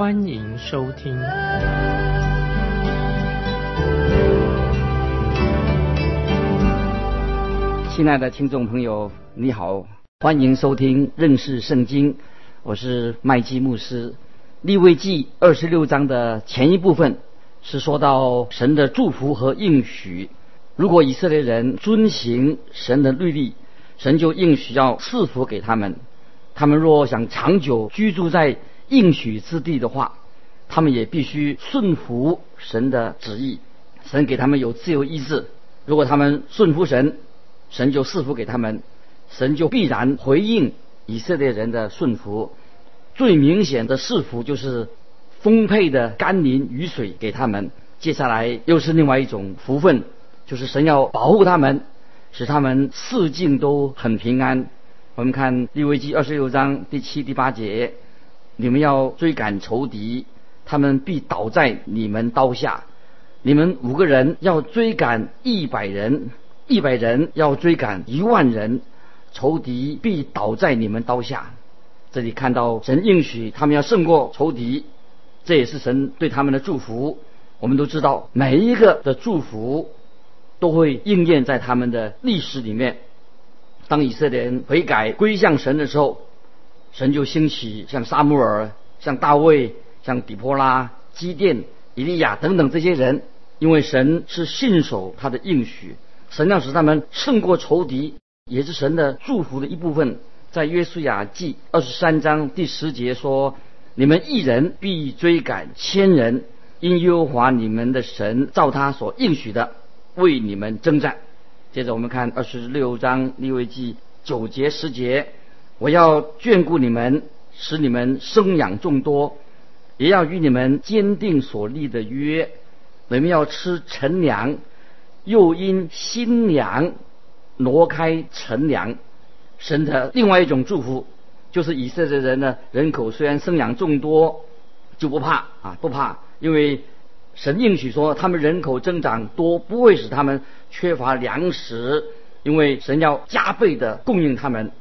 欢迎收听。亲爱的听众朋友，你好，欢迎收听认识圣经，我是麦基牧师。利未记二十六章的前一部分是说到神的祝福和应许，如果以色列人遵行神的律例，神就应许要赐福给他们；他们若想长久居住在应许之地的话，他们也必须顺服神的旨意。神给他们有自由意志，如果他们顺服神。神就赐福给他们，神就必然回应以色列人的顺服。最明显的赐福就是丰沛的甘霖雨水给他们。接下来又是另外一种福分，就是神要保护他们，使他们四境都很平安。我们看利未记二十六章第七、第八节：你们要追赶仇敌，他们必倒在你们刀下；你们五个人要追赶一百人。一百人要追赶一万人，仇敌必倒在你们刀下。这里看到神应许他们要胜过仇敌，这也是神对他们的祝福。我们都知道，每一个的祝福都会应验在他们的历史里面。当以色列人悔改归向神的时候，神就兴起像撒母耳、像大卫、像底波拉、基甸、以利亚等等这些人，因为神是信守他的应许。神要使他们胜过仇敌，也是神的祝福的一部分。在约书亚记二十三章第十节说：“你们一人必追赶千人，因耶和华你们的神照他所应许的为你们征战。”接着我们看二十六章利未记九节十节：“我要眷顾你们，使你们生养众多，也要与你们坚定所立的约。你们要吃陈粮。”又因新娘挪开陈粮，神的另外一种祝福，就是以色列人呢人口虽然生养众多，就不怕啊，不怕，因为神应许说他们人口增长多不会使他们缺乏粮食，因为神要加倍的供应他们，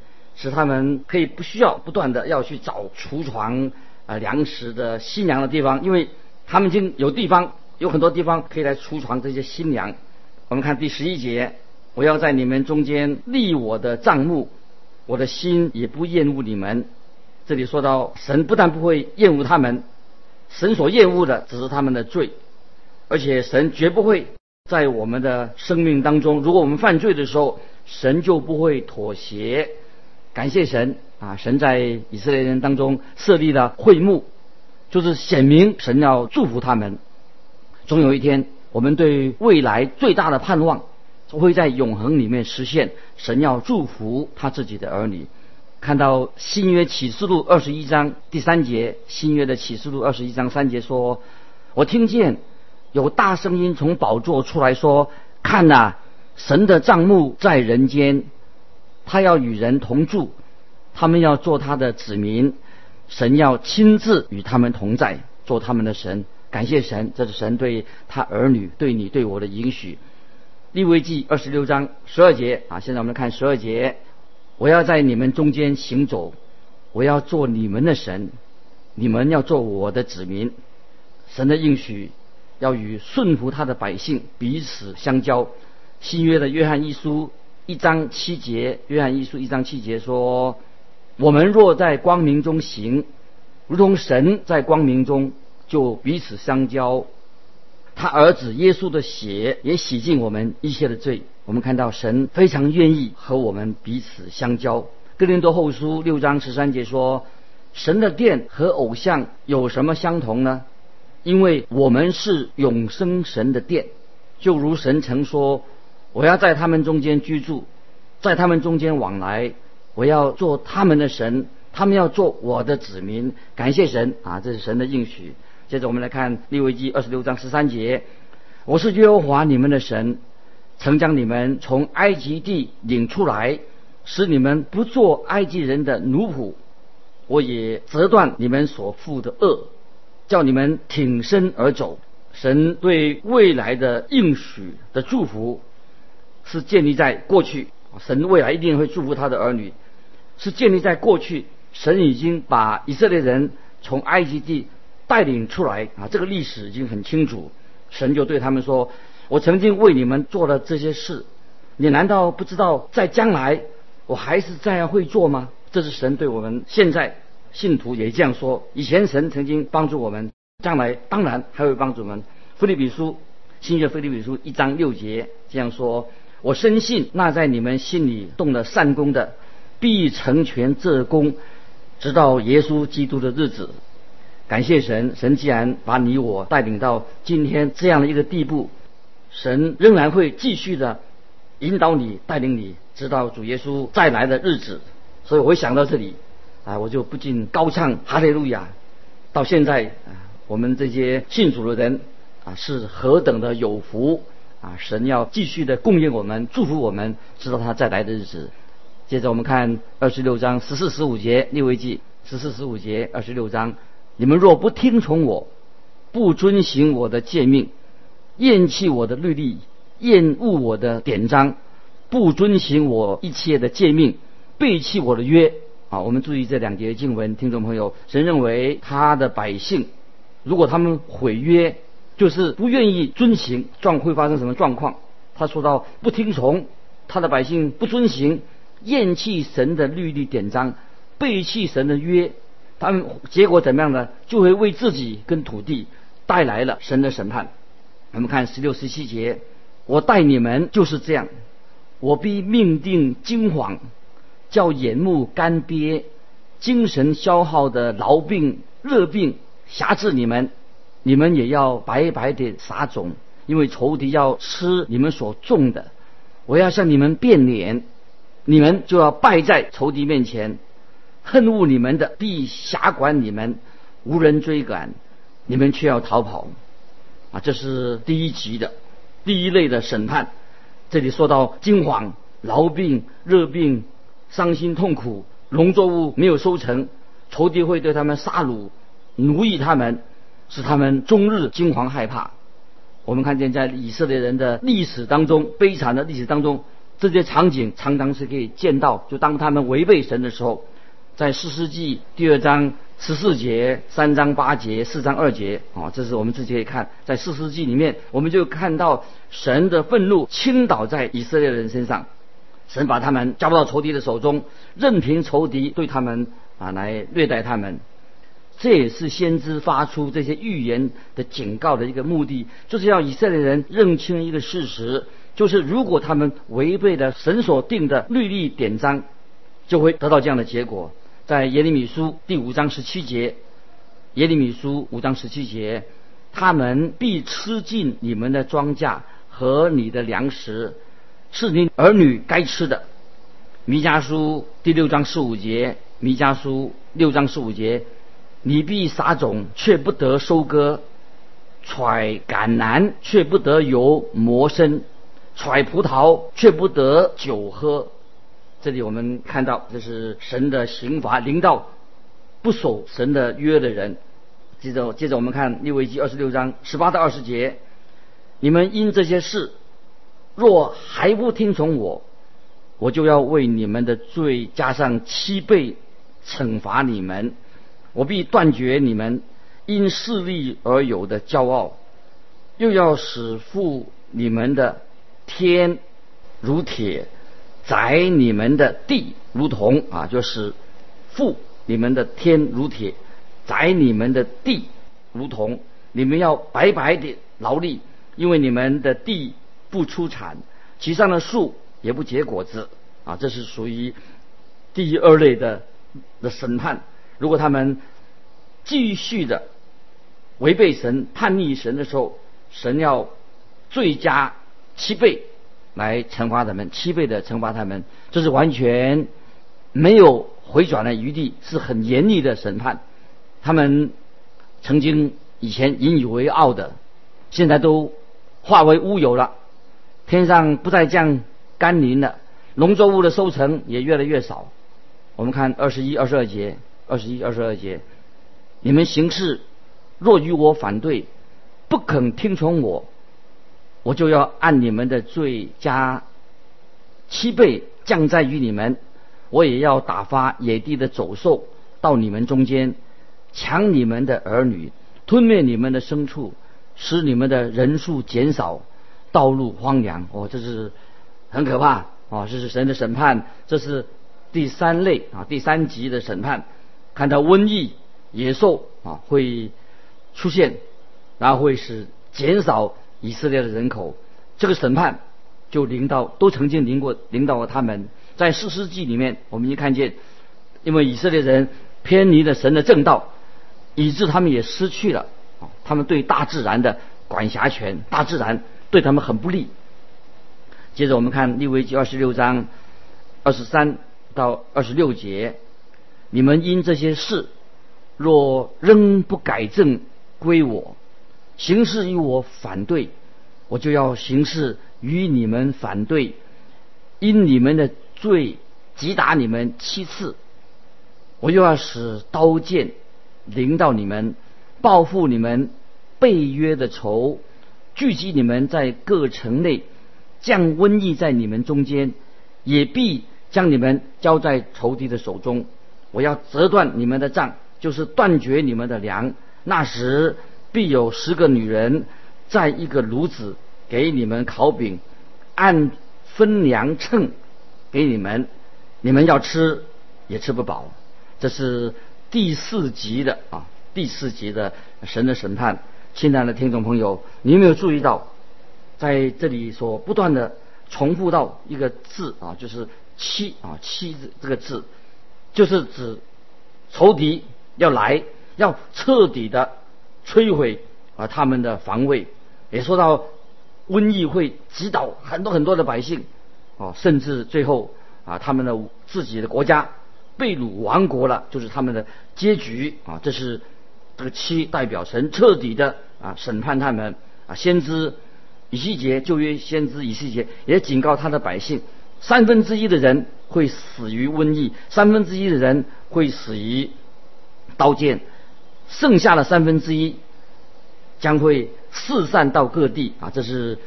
使他们可以不需要不断的要去找储藏啊粮食的新粮的地方，因为他们已经有地方，有很多地方可以来储藏这些新粮。我们看第十一节，我要在你们中间立我的帐幕，我的心也不厌恶你们。这里说到神不但不会厌恶他们，神所厌恶的只是他们的罪，而且神绝不会在我们的生命当中，如果我们犯罪的时候，神就不会妥协。感谢神啊！神在以色列人当中设立了会幕，就是显明神要祝福他们。总有一天。我们对未来最大的盼望，会在永恒里面实现。神要祝福他自己的儿女。看到新约启示录二十一章第三节，新约的启示录二十一章三节说：“我听见有大声音从宝座出来说：看呐，神的帐幕在人间，他要与人同住，他们要做他的子民，神要亲自与他们同在，做他们的神。”感谢神，这是神对他儿女、对你、对我的允许。利未记二十六章十二节啊，现在我们来看十二节。我要在你们中间行走，我要做你们的神，你们要做我的子民。神的应许要与顺服他的百姓彼此相交。新约的约翰一书一章七节，约翰一书一章七节说：我们若在光明中行，如同神在光明中。就彼此相交，他儿子耶稣的血也洗净我们一切的罪。我们看到神非常愿意和我们彼此相交。哥林多后书六章十三节说：“神的殿和偶像有什么相同呢？因为我们是永生神的殿，就如神曾说：我要在他们中间居住，在他们中间往来，我要做他们的神，他们要做我的子民。感谢神啊，这是神的应许。”接着我们来看利未记二十六章十三节：“我是耶和华你们的神，曾将你们从埃及地领出来，使你们不做埃及人的奴仆。我也折断你们所负的恶，叫你们挺身而走。”神对未来的应许的祝福，是建立在过去。神未来一定会祝福他的儿女，是建立在过去。神已经把以色列人从埃及地带领出来啊，这个历史已经很清楚。神就对他们说：“我曾经为你们做了这些事，你难道不知道在将来我还是这样会做吗？”这是神对我们现在信徒也这样说。以前神曾经帮助我们。将来当然还会帮助我们。菲利比书新约菲利比书一章六节这样说：“我深信那在你们心里动了善功的，必成全这功，直到耶稣基督的日子。”感谢神，神既然把你我带领到今天这样的一个地步，神仍然会继续的引导你、带领你，直到主耶稣再来的日子。所以我想到这里啊，我就不禁高唱哈利路亚。到现在啊。我们这些信主的人啊，是何等的有福啊！神要继续的供应我们，祝福我们，直到他再来的日子。接着我们看二十六章十四十五节，利未记十四十五节二十六章：你们若不听从我，不遵行我的诫命，厌弃我的律例，厌恶我的典章，不遵行我一切的诫命，背弃我的约啊！我们注意这两节经文，听众朋友，神认为他的百姓。如果他们毁约，就是不愿意遵行，状会发生什么状况？他说到不听从他的百姓，不遵行，厌弃神的律例典章，背弃神的约，他们结果怎么样呢？就会为自己跟土地带来了神的审判。我们看十六十七节，我待你们就是这样，我必命定惊惶，叫眼目干瘪，精神消耗的痨病、热病。辖制你们，你们也要白白的撒种，因为仇敌要吃你们所种的。我要向你们变脸，你们就要败在仇敌面前。恨恶你们的必辖管你们，无人追赶，你们却要逃跑。啊，这是第一级的，第一类的审判。这里说到惊惶、痨病、热病、伤心痛苦、农作物没有收成，仇敌会对他们杀戮。奴役他们，使他们终日惊惶害怕。我们看见在以色列人的历史当中，悲惨的历史当中，这些场景常常是可以见到。就当他们违背神的时候，在四世纪第二章十四节、三章八节、四章二节啊，这是我们自己可以看，在四世纪里面，我们就看到神的愤怒倾倒在以色列人身上，神把他们交到仇敌的手中，任凭仇敌对他们啊来虐待他们。这也是先知发出这些预言的警告的一个目的，就是要以色列人认清一个事实，就是如果他们违背了神所定的律例典章，就会得到这样的结果。在耶利米书第五章十七节，耶利米书五章十七节，他们必吃尽你们的庄稼和你的粮食，是你儿女该吃的。弥迦书第六章十五节，弥迦书六章十五节。你必撒种，却不得收割；揣橄榄，却不得油磨生；揣葡萄，却不得酒喝。这里我们看到，这是神的刑罚临到不守神的约的人。接着，接着我们看利未记二十六章十八到二十节：你们因这些事，若还不听从我，我就要为你们的罪加上七倍惩罚你们。我必断绝你们因势力而有的骄傲，又要使负你们的天如铁，宰你们的地如铜啊，就是负你们的天如铁，宰你们的地如铜。你们要白白的劳力，因为你们的地不出产，其上的树也不结果子啊。这是属于第二类的的审判。如果他们继续的违背神、叛逆神的时候，神要最加七倍来惩罚他们，七倍的惩罚他们，这是完全没有回转的余地，是很严厉的审判。他们曾经以前引以为傲的，现在都化为乌有了。天上不再降甘霖了，农作物的收成也越来越少。我们看二十一、二十二节，二十一、二十二节，你们行事若与我反对，不肯听从我，我就要按你们的罪加七倍降在于你们。我也要打发野地的走兽到你们中间，抢你们的儿女，吞灭你们的牲畜，使你们的人数减少，道路荒凉。哦，这是很可怕哦，这是神的审判，这是第三类啊，第三级的审判。看到瘟疫、野兽啊会出现，然后会使减少以色列的人口，这个审判就领到，都曾经领过，领到过他们。在四世纪里面，我们一看见，因为以色列人偏离了神的正道，以致他们也失去了啊，他们对大自然的管辖权，大自然对他们很不利。接着我们看利未记二十六章二十三到二十六节，你们因这些事若仍不改正归我，行事与我反对，我就要行事与你们反对，因你们的。罪击打你们七次，我又要使刀剑临到你们，报复你们背约的仇，聚集你们在各城内，降瘟疫在你们中间，也必将你们交在仇敌的手中。我要折断你们的杖，就是断绝你们的粮。那时必有十个女人在一个炉子给你们烤饼，按分粮秤。给你们，你们要吃也吃不饱，这是第四级的啊，第四级的神的审判。亲爱的听众朋友，你有没有注意到，在这里所不断的重复到一个字啊，就是“七”啊，“七”字这个字，就是指仇敌要来，要彻底的摧毁啊他们的防卫，也说到瘟疫会击倒很多很多的百姓。哦，甚至最后啊，他们的自己的国家被掳亡国了，就是他们的结局啊。这是这个七代表神彻底的啊审判他们啊。先知以西结旧约先知以西结也警告他的百姓：三分之一的人会死于瘟疫，三分之一的人会死于刀剑，剩下的三分之一将会四散到各地啊。这是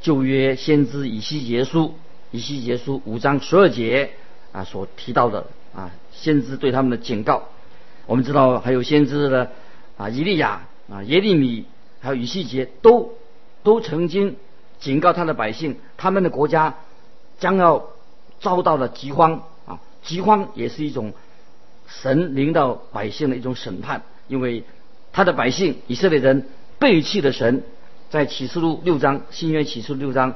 旧约先知以西结书。以西结书五章十二节啊所提到的啊先知对他们的警告，我们知道还有先知的啊以利亚啊耶利米还有以西结都都曾经警告他的百姓，他们的国家将要遭到了饥荒啊饥荒也是一种神临到百姓的一种审判，因为他的百姓以色列人背弃了神，在启示录六章新约启示录六章。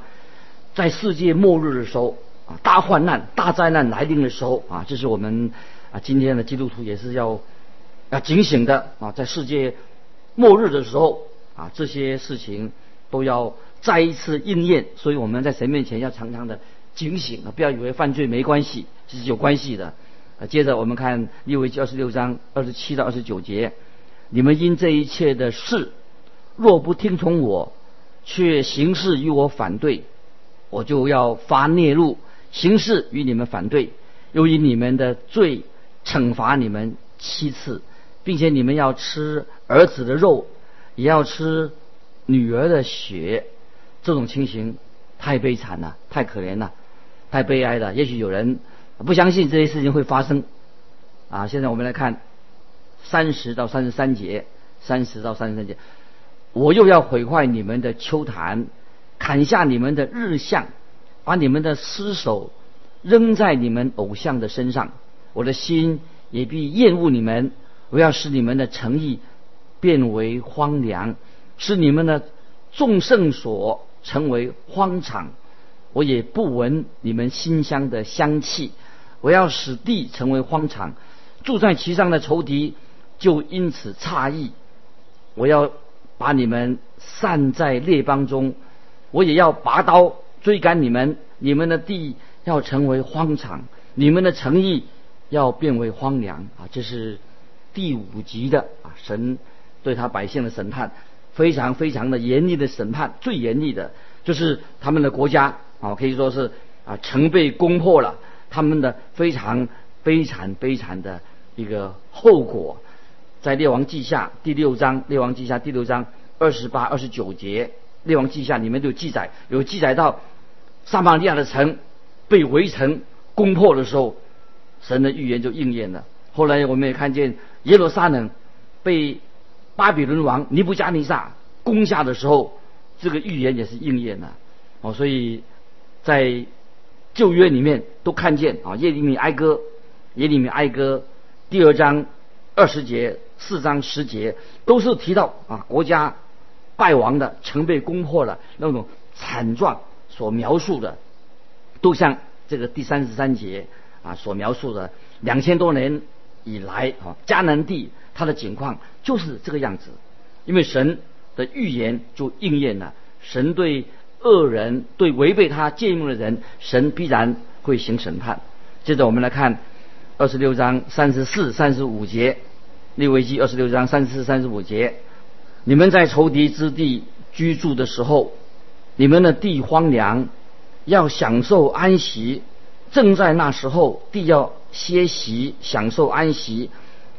在世界末日的时候啊，大患难、大灾难来临的时候啊，这是我们啊今天的基督徒也是要要警醒的啊，在世界末日的时候啊，这些事情都要再一次应验，所以我们在神面前要常常的警醒啊，不要以为犯罪没关系，这是有关系的。啊，接着我们看利未记二十六章二十七到二十九节，你们因这一切的事，若不听从我，却行事与我反对。我就要发孽怒，行事与你们反对，又以你们的罪惩罚你们七次，并且你们要吃儿子的肉，也要吃女儿的血。这种情形太悲惨了，太可怜了，太悲哀了。也许有人不相信这些事情会发生。啊，现在我们来看三十到三十三节，三十到三十三节，我又要毁坏你们的秋坛。砍下你们的日相，把你们的尸首扔在你们偶像的身上，我的心也必厌恶你们。我要使你们的诚意变为荒凉，使你们的众圣所成为荒场。我也不闻你们馨香的香气。我要使地成为荒场，住在其上的仇敌就因此诧异。我要把你们散在列邦中。我也要拔刀追赶你们，你们的地要成为荒场，你们的诚意要变为荒凉啊！这是第五集的啊，神对他百姓的审判，非常非常的严厉的审判，最严厉的就是他们的国家啊，可以说是啊城被攻破了，他们的非常悲惨悲惨的一个后果，在列王记下第六章，列王记下第六章二十八、二十九节，列王记下里面就有记载，有记载到撒玛利亚的城被围城攻破的时候，神的预言就应验了。后来我们也看见耶路撒冷被巴比伦王尼布加尼撒攻下的时候，这个预言也是应验了。哦，所以在旧约里面都看见啊，耶利米哀歌，耶利米哀歌第二章二十节、四章十节都是提到啊国家败亡的、城被攻破了那种惨状所描述的，都像这个第三十三节啊所描述的两千多年。以来啊，迦南地它的景况就是这个样子，因为神的预言就应验了。神对恶人、对违背他诫命的人，神必然会行审判。接着我们来看二十六章三十四、三十五节，利未记二十六章三十四、三十五节：你们在仇敌之地居住的时候，你们的地荒凉，要享受安息。正在那时候，地要。歇息，享受安息；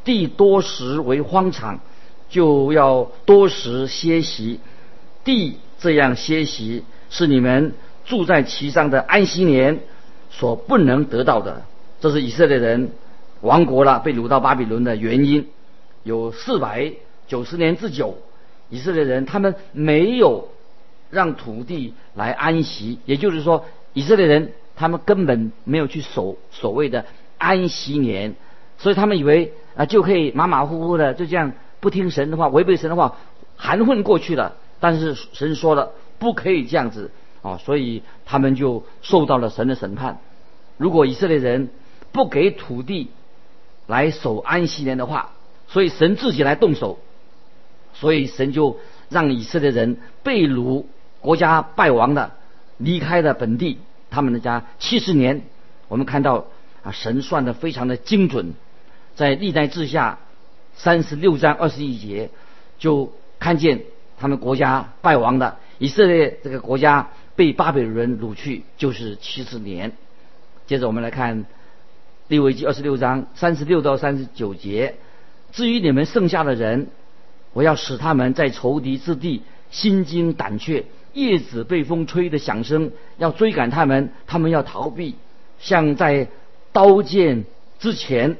地多时为荒场，就要多时歇息。地这样歇息，是你们住在其上的安息年所不能得到的。这是以色列人亡国了，被掳到巴比伦的原因。有四百九十年之久，以色列人他们没有让土地来安息，也就是说，以色列人他们根本没有去守所谓的。安息年，所以他们以为啊就可以马马虎虎的就这样不听神的话，违背神的话，含混过去了。但是神说了不可以这样子啊，所以他们就受到了神的审判。如果以色列人不给土地来守安息年的话，所以神自己来动手，所以神就让以色列人被掳，国家败亡的离开了本地，他们的家七十年。我们看到。啊，神算的非常的精准，在历代志下三十六章二十一节，就看见他们国家败亡的以色列这个国家被巴比伦人掳去，就是七十年。接着我们来看利未记二十六章三十六到三十九节，至于你们剩下的人，我要使他们在仇敌之地心惊胆怯，叶子被风吹的响声，要追赶他们，他们要逃避，像在。刀剑之前，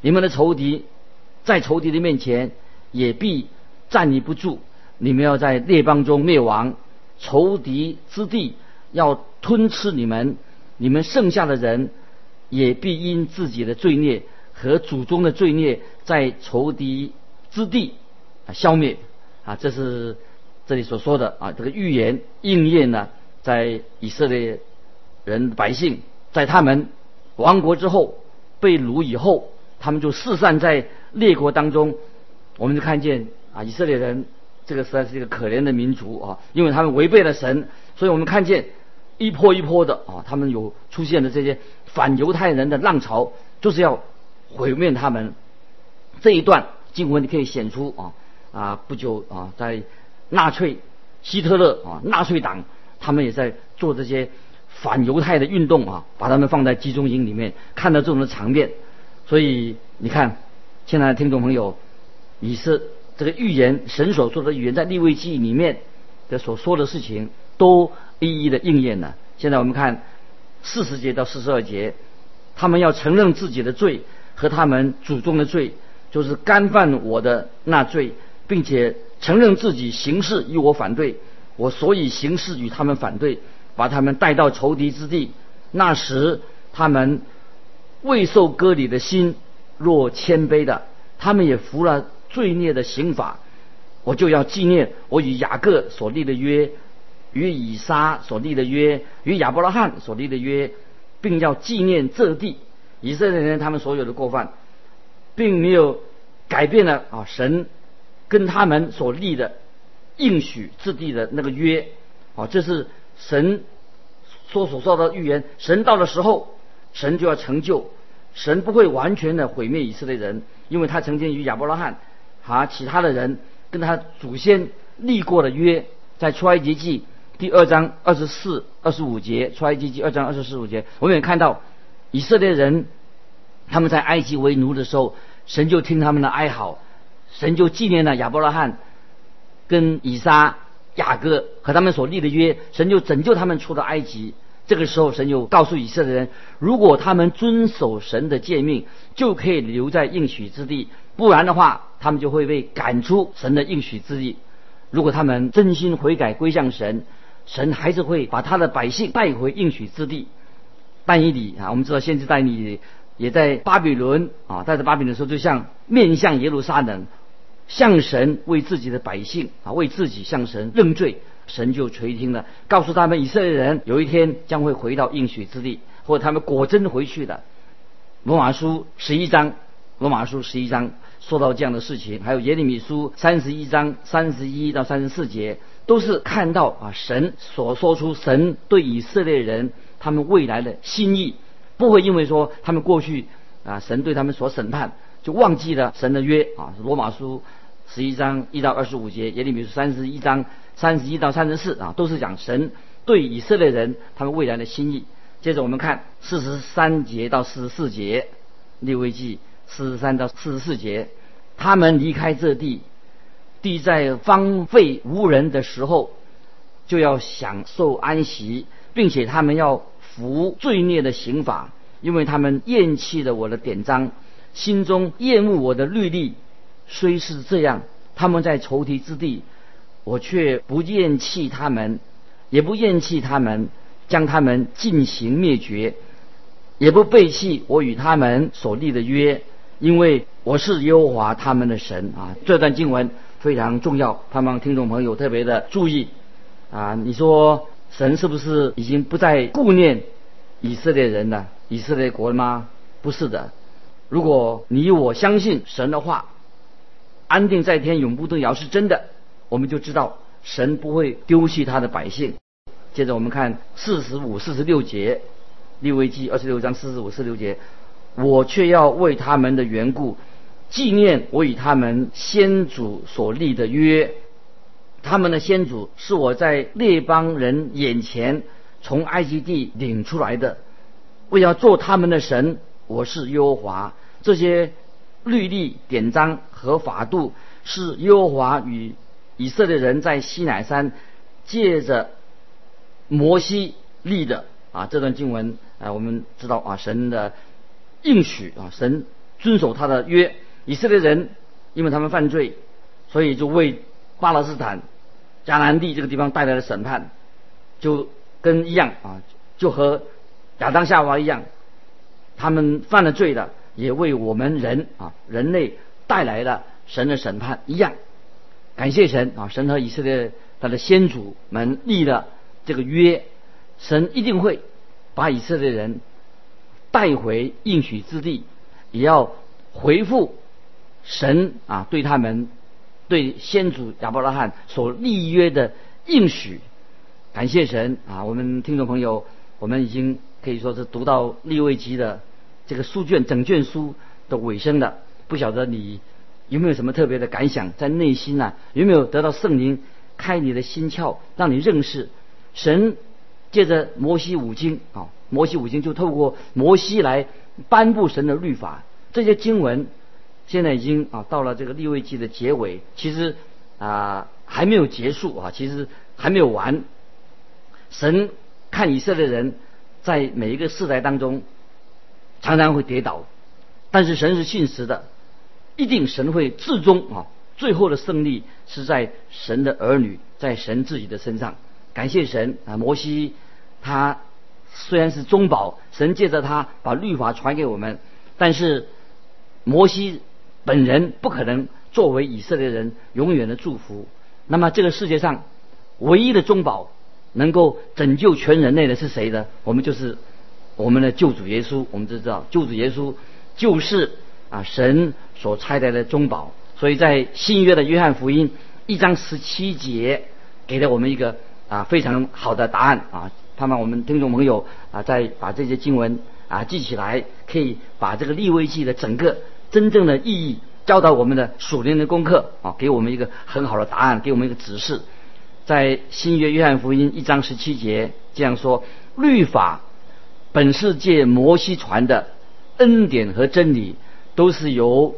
你们的仇敌在仇敌的面前也必站立不住。你们要在列邦中灭亡，仇敌之地要吞吃你们。你们剩下的人也必因自己的罪孽和祖宗的罪孽，在仇敌之地啊消灭。啊，这是这里所说的啊，这个预言应验呢，在以色列人百姓，在他们。亡国之后，被掳以后，他们就四散在列国当中。我们就看见啊，以色列人这个实在是一个可怜的民族啊，因为他们违背了神，所以我们看见一波一波的啊，他们有出现的这些反犹太人的浪潮，就是要毁灭他们。这一段经文你可以显出啊啊，不久啊，在纳粹希特勒啊，纳粹党他们也在做这些。反犹太的运动啊，把他们放在集中营里面，看到这种的场面，所以你看，亲爱的听众朋友，你是这个预言，神所说的预言，在立位记里面的所说的事情，都一一的应验了。现在我们看四十节到四十二节，他们要承认自己的罪和他们祖宗的罪，就是干犯我的那罪，并且承认自己行事与我反对，我所以行事与他们反对。把他们带到仇敌之地，那时他们未受割礼的心若谦卑的，他们也服了罪孽的刑罚。我就要纪念我与雅各所立的约，与以撒所立的约，与亚伯拉罕所立的约，并要纪念这地以色列人他们所有的过犯，并没有改变了啊神跟他们所立的应许之地的那个约啊，这是。神所所说的预言，神到的时候，神就要成就。神不会完全的毁灭以色列人，因为他曾经与亚伯拉罕和其他的人跟他祖先立过的约，在出埃及记第二章二十四、二十五节，出埃及记二章二十四五节，我们也看到以色列人他们在埃及为奴的时候，神就听他们的哀嚎，神就纪念了亚伯拉罕跟以撒、雅各和他们所立的约，神就拯救他们出了埃及。这个时候，神就告诉以色列人，如果他们遵守神的诫命，就可以留在应许之地；不然的话，他们就会被赶出神的应许之地。如果他们真心悔改归向神，神还是会把他的百姓带回应许之地。但以理啊，我们知道先知但以理也在巴比伦啊，带着巴比伦的时候，就像面向耶路撒冷，向神为自己的百姓啊，为自己向神认罪。神就垂听了，告诉他们以色列人有一天将会回到应许之地，或者他们果真回去的。罗马书十一章，罗马书十一章说到这样的事情，还有耶利米书三十一章三十一到三十四节，都是看到啊神所说出神对以色列人他们未来的心意，不会因为说他们过去啊神对他们所审判，就忘记了神的约啊。罗马书十一章一到二十五节，耶利米书三十一章。三十一到三十四啊，都是讲神对以色列人他们未来的心意。接着我们看四十三节到四十四节，利未记四十三到四十四节，他们离开这地，地在荒废无人的时候，就要享受安息，并且他们要服罪孽的刑罚，因为他们厌弃了我的典章，心中厌恶我的律例。虽是这样，他们在仇敌之地。我却不厌弃他们，也不厌弃他们，将他们进行灭绝，也不背弃我与他们所立的约，因为我是耶和华他们的神啊！这段经文非常重要，盼望听众朋友特别的注意啊！你说神是不是已经不再顾念以色列人了，以色列国了吗？不是的，如果你我相信神的话，安定在天，永不动摇是真的。我们就知道神不会丢弃他的百姓。接着我们看四十五、四十六节，利未记二十六章四十五、四十六节，我却要为他们的缘故纪念我与他们先祖所立的约。他们的先祖是我在列邦人眼前从埃及地领出来的，为要做他们的神。我是耶和华。这些律例典章和法度是耶和华与以色列人在西乃山借着摩西立的啊这段经文啊，我们知道啊神的应许啊神遵守他的约，以色列人因为他们犯罪，所以就为巴勒斯坦迦南地这个地方带来了审判，就跟一样啊就和亚当夏娃一样，他们犯了罪的，也为我们人啊人类带来了神的审判一样。感谢神啊！神和以色列他的先祖们立了这个约，神一定会把以色列人带回应许之地，也要回复神啊对他们对先祖亚伯拉罕所立约的应许。感谢神啊！我们听众朋友，我们已经可以说是读到立位记的这个书卷整卷书的尾声了。不晓得你。有没有什么特别的感想在内心呢？有没有得到圣灵开你的心窍，让你认识神？借着摩西五经啊，摩西五经就透过摩西来颁布神的律法。这些经文现在已经啊到了这个立位记的结尾，其实啊还没有结束啊，其实还没有完。神看以色列人在每一个世代当中常常会跌倒，但是神是信实的。一定神会至终啊，最后的胜利是在神的儿女，在神自己的身上。感谢神啊！摩西他虽然是中保，神借着他把律法传给我们，但是摩西本人不可能作为以色列人永远的祝福。那么这个世界上唯一的中保能够拯救全人类的是谁呢？我们就是我们的救主耶稣。我们都知道，救主耶稣就是啊神。所拆来的中宝，所以在新约的约翰福音一章十七节，给了我们一个啊非常好的答案啊。盼望我们听众朋友啊，再把这些经文啊记起来，可以把这个立位记的整个真正的意义教导我们的属灵的功课啊，给我们一个很好的答案，给我们一个指示。在新约约翰福音一章十七节这样说：律法本是借摩西传的，恩典和真理都是由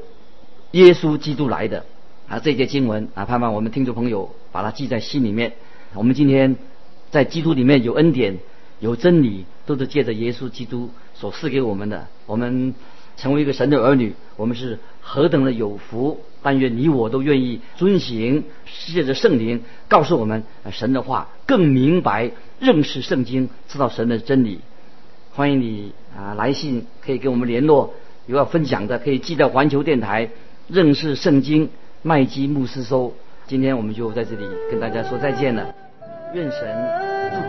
耶稣基督来的啊。这节经文啊，盼望我们听众朋友把它记在心里面。我们今天在基督里面有恩典，有真理，都是借着耶稣基督所赐给我们的。我们成为一个神的儿女，我们是何等的有福！但愿你我都愿意遵行，借着圣灵告诉我们神的话，更明白认识圣经，知道神的真理。欢迎你啊，来信可以跟我们联络，有要分享的可以寄到环球电台认识圣经麦基牧师收。今天我们就在这里跟大家说再见了，愿神祝